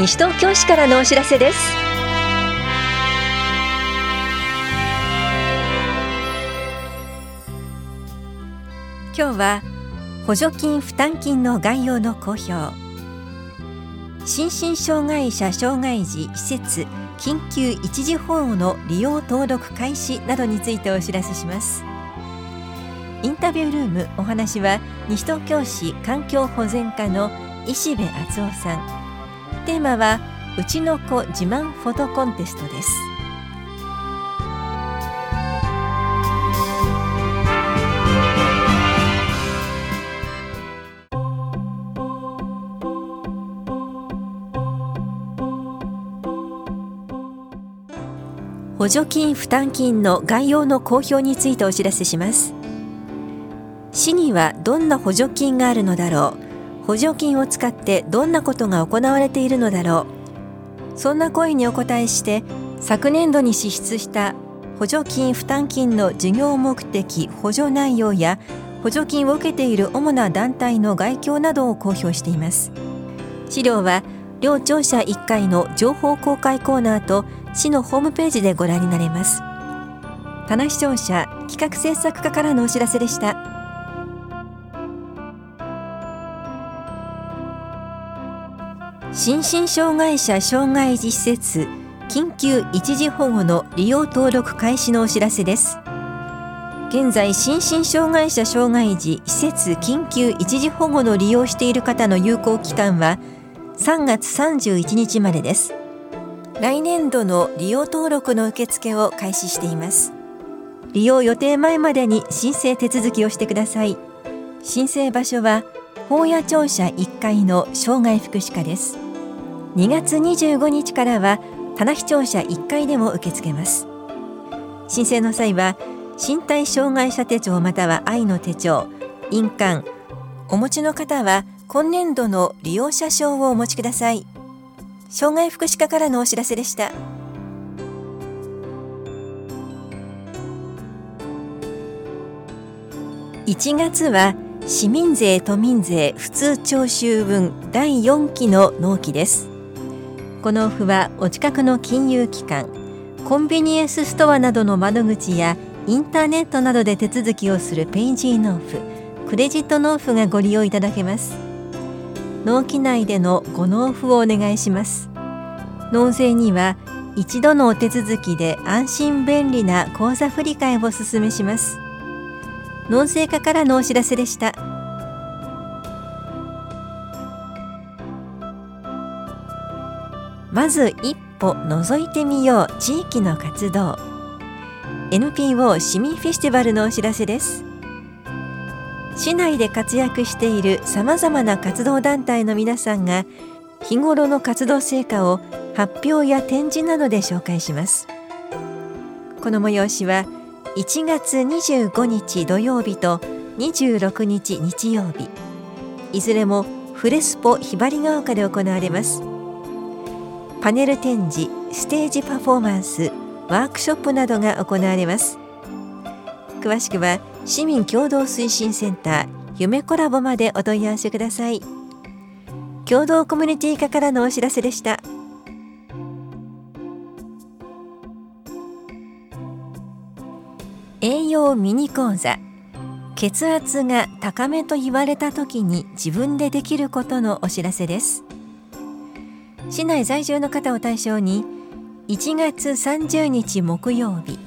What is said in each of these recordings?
西東京市からのお知らせです。今日は補助金負担金の概要の公表。心身障害者障害児施設緊急一時保護の利用登録開始などについてお知らせします。インタビュールームお話は西東京市環境保全課の石部敦夫さん。テーマはうちの子自慢フォトコンテストです。補助金負担金の概要の公表についてお知らせします。市にはどんな補助金があるのだろう。補助金を使ってどんなことが行われているのだろう。そんな声にお答えして昨年度に支出した補助金負担金の事業目的補助内容や補助金を受けている主な団体の概況などを公表しています。資料は両庁舎1階の情報公開コーナーと市のホームページでご覧になれます。棚視聴者企画制作課からのお知らせでした。心身障害者障害児施設緊急一時保護の利用登録開始のお知らせです。現在心身障害者障害児施設緊急一時保護の利用している方の有効期間は3月31日までです。来年度の利用登録の受付を開始しています。利用予定前までに申請手続きをしてください。申請場所は法屋庁舎1階の障害福祉課です。2月25日からは棚視庁舎1階でも受け付けます。申請の際は身体障害者手帳または愛の手帳印鑑お持ちの方は今年度の利用者証をお持ちください。障害福祉課からのお知らせでした。1月は市民税都民税普通徴収分第4期の納期です。この付はお近くの金融機関コンビニエンスストアなどの窓口やインターネットなどで手続きをするペイジー納付クレジット納付がご利用いただけます。納期内でのご納付をお願いします。納税には一度のお手続きで安心便利な口座振替をお勧めします。納税課からのお知らせでした。まず一歩覗いてみよう地域の活動。NPO 市民フェスティバルのお知らせです。市内で活躍しているさまざまな活動団体の皆さんが日頃の活動成果を発表や展示などで紹介します。この催しは1月25日土曜日と26日日曜日。いずれもフレスポひばりが丘で行われます。パネル展示ステージパフォーマンスワークショップなどが行われます。詳しくは市民共同推進センター夢コラボまでお問い合わせください。共同コミュニティ課からのお知らせでした。栄養ミニ講座。血圧が高めと言われた時に自分でできることのお知らせです。市内在住の方を対象に1月30日木曜日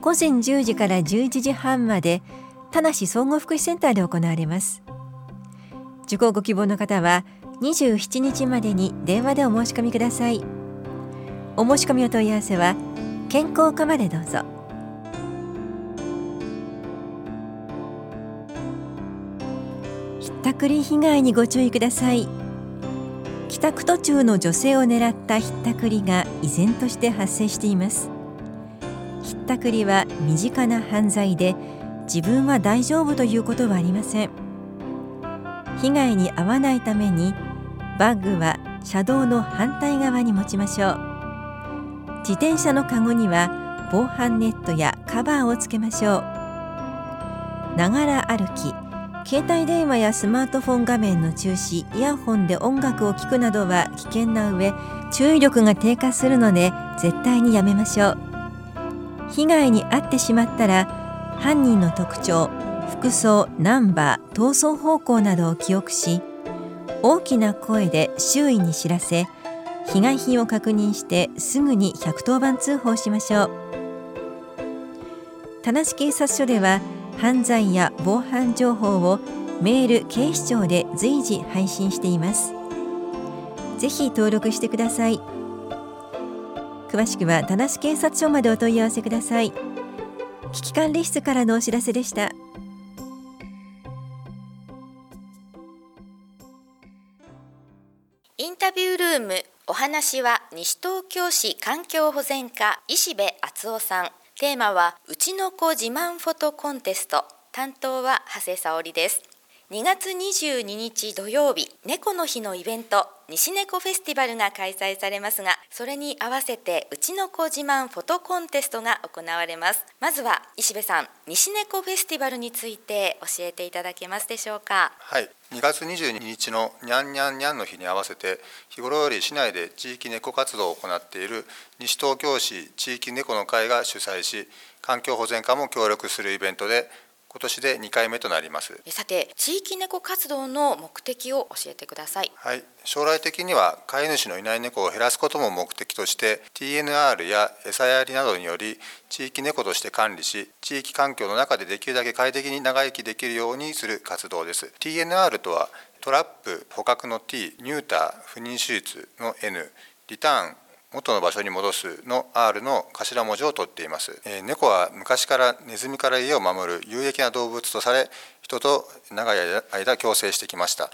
午前10時から11時半まで田梨総合福祉センターで行われます。受講ご希望の方は27日までに電話でお申し込みください。お申し込みお問い合わせは健康課までどうぞ。ひったくり被害にご注意ください。帰宅途中の女性を狙ったひったくりが依然として発生しています。ひったくりは身近な犯罪で自分は大丈夫ということはありません。被害に遭わないためにバッグは車道の反対側に持ちましょう。自転車のカゴには防犯ネットやカバーをつけましょう。ながら歩き携帯電話やスマートフォン画面の中止イヤホンで音楽を聴くなどは危険な上注意力が低下するので絶対にやめましょう。被害に遭ってしまったら犯人の特徴服装ナンバー逃走方向などを記憶し大きな声で周囲に知らせ被害品を確認してすぐに110番通報しましょう。田無警察署では犯罪や防犯情報をメール警視庁で随時配信しています。ぜひ登録してください。詳しくは田無警察署までお問い合わせください。危機管理室からのお知らせでした。インタビュールームお話は西東京市環境保全課石部敦夫さん。テーマはうちの子自慢フォトコンテスト。担当は長谷沙織です。2月22日土曜日猫の日のイベント西猫フェスティバルが開催されますがそれに合わせてうちの子自慢フォトコンテストが行われます。まずは石部さん西猫フェスティバルについて教えていただけますでしょうか？はい。2月22日のにゃんにゃんにゃんの日に合わせて日頃より市内で地域猫活動を行っている西東京市地域猫の会が主催し環境保全課も協力するイベントで今年で2回目となります。さて地域猫活動の目的を教えてください。はい。将来的には飼い主のいない猫を減らすことも目的として TNR や餌やりなどにより地域猫として管理し地域環境の中でできるだけ快適に長生きできるようにする活動です。TNR とはトラップ捕獲の T ニューター不妊手術の N リターン元の場所に戻すの R の頭文字を取っています、えー、猫は昔からネズミから家を守る有益な動物とされ人と長い間共生してきました。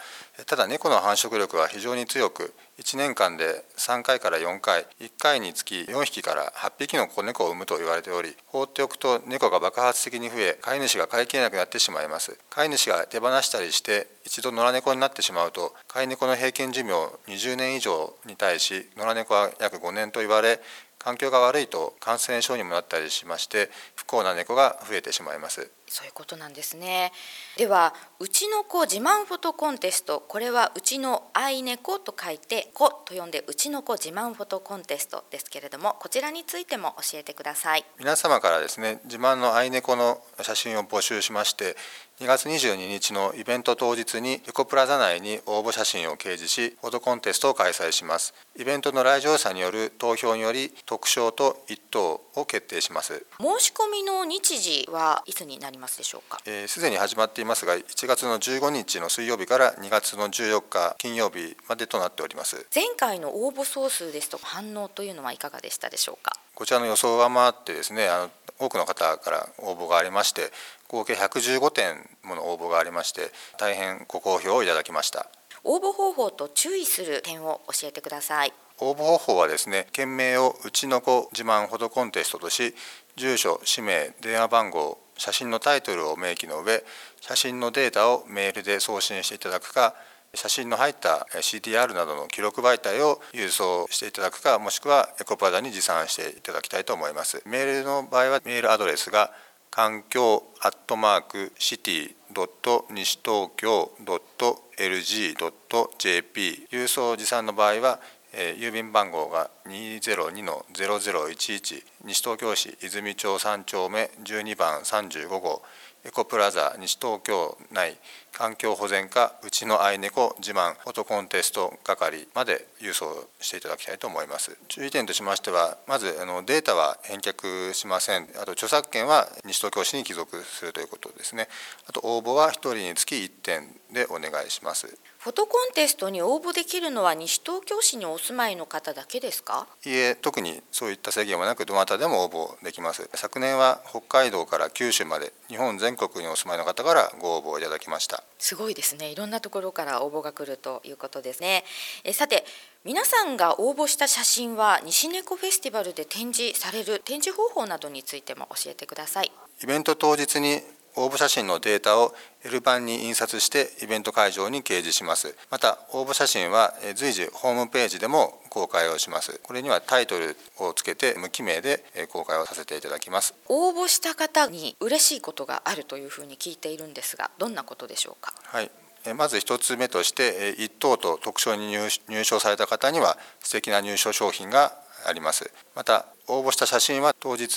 ただ猫の繁殖力は非常に強く1年間で3回から4回1回につき4匹から8匹の子猫を産むと言われており放っておくと猫が爆発的に増え飼い主が飼いきれなくなってしまいます。飼い主が手放したりして一度野良猫になってしまうと飼い猫の平均寿命20年以上に対し野良猫は約5年と言われ環境が悪いと感染症にもなったりしまして不幸な猫が増えてしまいます。そういうことなんですね。ではうちの子自慢フォトコンテストこれはうちの愛猫と書いて子と呼んでうちの子自慢フォトコンテストですけれどもこちらについても教えてください。皆様からですね自慢の愛猫の写真を募集しまして2月22日のイベント当日にエコプラザ内に応募写真を掲示しフォトコンテストを開催します。イベントの来場者による投票により特賞と1等を決定します。申し込みの日時はいつになりますでしょうか？すで、に始まっていますが1月の15日の水曜日から2月の14日金曜日までとなっております。前回の応募総数ですと反応というのはいかがでしたでしょうか？こちらの予想を上回ってですねあの多くの方から応募がありまして合計115点もの応募がありまして大変ご好評をいただきました。応募方法と注意する点を教えてください。応募方法はですね件名をうちの子自慢フォトコンテストとし住所氏名電話番号写真のタイトルを明記の上写真のデータをメールで送信していただくか写真の入った CDR などの記録媒体を郵送していただくかもしくはエコパダに持参していただきたいと思います。メールの場合はメールアドレスが環境アットマークシティドット西東京ドット LG ドット JP 郵送持参の場合は郵便番号が202-0011西東京市泉町3丁目12番35号。エコプラザ西東京内。環境保全課うちの愛猫自慢。フォトコンテスト係まで郵送していただきたいと思います。注意点としましてはまずあのデータは返却しません。あと著作権は西東京市に帰属するということですね。あと応募は1人につき1点でお願いします。フォトコンテストに応募できるのは西東京市にお住まいの方だけですか？いえ特にそういった制限はなくどなたでも応募できます。昨年は北海道から九州まで日本全国にお住まいの方からご応募いただきました。すごいですね。いろんなところから応募が来るということですね。えさて皆さんが応募した写真は西猫フェスティバルで展示される展示方法などについても教えてください。イベント当日に応募写真のデータを L 版に印刷してイベント会場に掲示します。また応募写真は随時ホームページでも公開をします。これにはタイトルをつけて無記名で公開をさせていただきます。応募した方に嬉しいことがあるというふうに聞いているんですがどんなことでしょうか？はい。まず1つ目として1等と特賞に入賞された方には素敵な入賞商品があります。また応募した写真は当日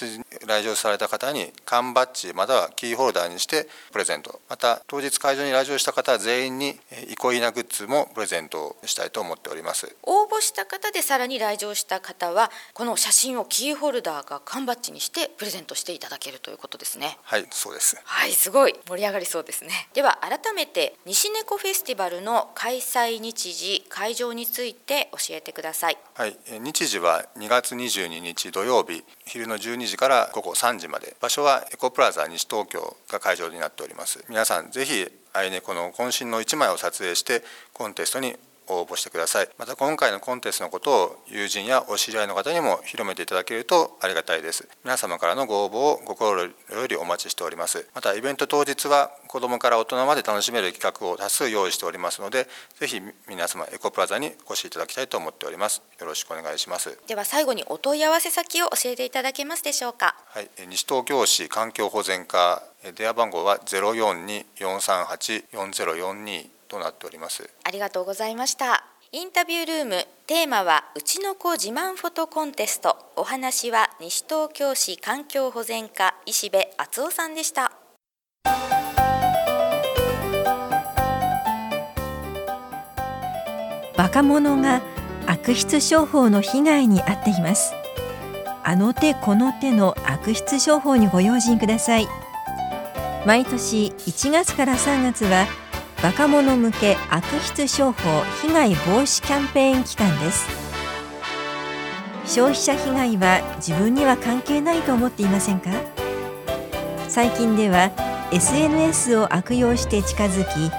来場された方に缶バッジまたはキーホルダーにしてプレゼント。また当日会場に来場した方全員に憩いなグッズもプレゼントしたいと思っております。応募した方でさらに来場した方はこの写真をキーホルダーが缶バッジにしてプレゼントしていただけるということですね。はいそうです。はいすごい。盛り上がりそうですね。では改めて西猫フェスティバルの開催日時会場について教えてください。はい日時は2月22日土曜日昼の12時から午後3時まで。場所はエコプラザ西東京が会場になっております。皆さんぜひアイネコの渾身の1枚を撮影してコンテストに応募してください。また今回のコンテストのことを友人やお知り合いの方にも広めていただけるとありがたいです。皆様からのご応募を心よりお待ちしております。またイベント当日は子どもから大人まで楽しめる企画を多数用意しておりますのでぜひ皆様エコプラザにお越しいただきたいと思っております。よろしくお願いします。では最後にお問い合わせ先を教えていただけますでしょうか。はい。西東京市環境保全課電話番号は042-438-4042となっております。ありがとうございました。インタビュールームテーマはうちの子自慢フォトコンテスト。お話は西東京市環境保全課石部敦夫さんでした。若者が悪質商法の被害に遭っています。あの手この手の悪質商法にご用心ください。毎年1月から3月は若者向け悪質商法被害防止キャンペーン期間です。消費者被害は自分には関係ないと思っていませんか？最近では SNS を悪用して近づき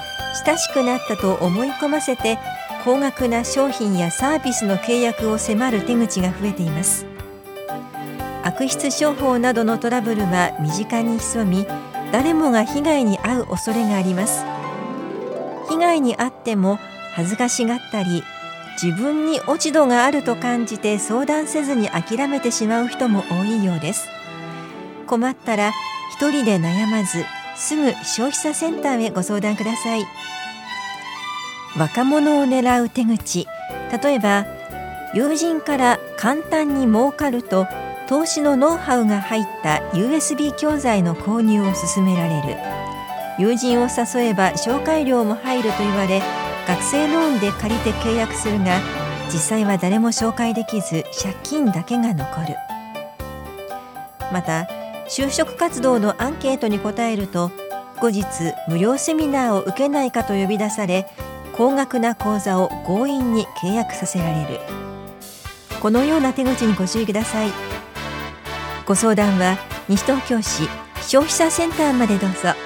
親しくなったと思い込ませて高額な商品やサービスの契約を迫る手口が増えています。悪質商法などのトラブルは身近に潜み誰もが被害に遭う恐れがあります。被害に遭っても恥ずかしがったり自分に落ち度があると感じて相談せずに諦めてしまう人も多いようです。困ったら一人で悩まずすぐ消費者センターへご相談ください。若者を狙う手口。例えば友人から簡単に儲かると投資のノウハウが入った USB 教材の購入を勧められる。友人を誘えば紹介料も入ると言われ学生ローンで借りて契約するが実際は誰も紹介できず借金だけが残る。また就職活動のアンケートに答えると後日無料セミナーを受けないかと呼び出され高額な講座を強引に契約させられる。このような手口にご注意ください。ご相談は西東京市消費者センターまでどうぞ。